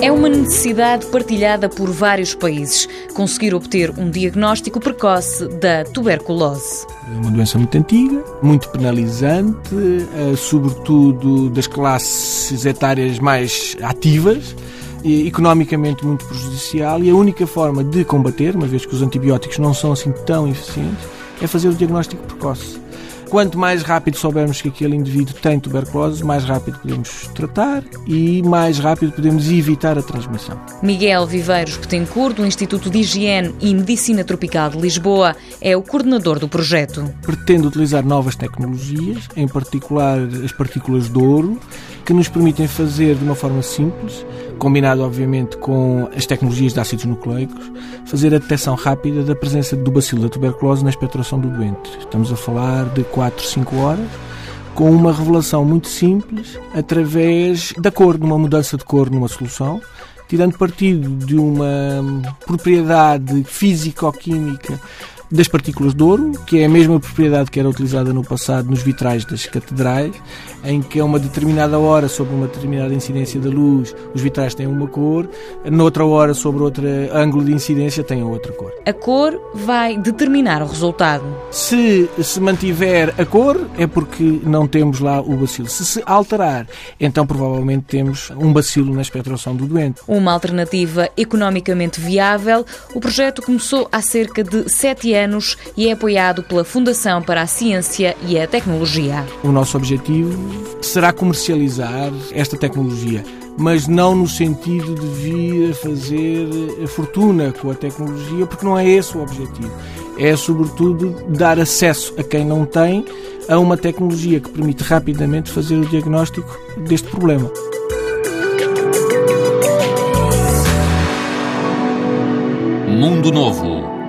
É uma necessidade partilhada por vários países conseguir obter um diagnóstico precoce da tuberculose. É uma doença muito antiga, muito penalizante, eh, sobretudo das classes etárias mais ativas economicamente muito prejudicial e a única forma de combater, uma vez que os antibióticos não são assim tão eficientes, é fazer o diagnóstico precoce. Quanto mais rápido soubermos que aquele indivíduo tem tuberculose, mais rápido podemos tratar e mais rápido podemos evitar a transmissão. Miguel Viveiros Petencourt, do Instituto de Higiene e Medicina Tropical de Lisboa, é o coordenador do projeto. Pretende utilizar novas tecnologias, em particular as partículas de ouro, que nos permitem fazer de uma forma simples, combinado obviamente com as tecnologias de ácidos nucleicos, fazer a detecção rápida da presença do bacilo da tuberculose na expectoração do doente. Estamos a falar de 4, 5 horas, com uma revelação muito simples através da cor, de uma mudança de cor numa solução, tirando partido de uma propriedade físico-química das partículas de ouro, que é a mesma propriedade que era utilizada no passado nos vitrais das catedrais, em que a uma determinada hora, sobre uma determinada incidência da luz, os vitrais têm uma cor, noutra hora, sobre outro ângulo de incidência, têm outra cor. A cor vai determinar o resultado. Se se mantiver a cor, é porque não temos lá o bacilo. Se se alterar, então provavelmente temos um bacilo na espectração do doente. Uma alternativa economicamente viável, o projeto começou há cerca de sete anos e é apoiado pela Fundação para a Ciência e a Tecnologia. O nosso objetivo será comercializar esta tecnologia, mas não no sentido de vir a fazer a fortuna com a tecnologia, porque não é esse o objetivo. É, sobretudo, dar acesso a quem não tem a uma tecnologia que permite rapidamente fazer o diagnóstico deste problema. Mundo Novo,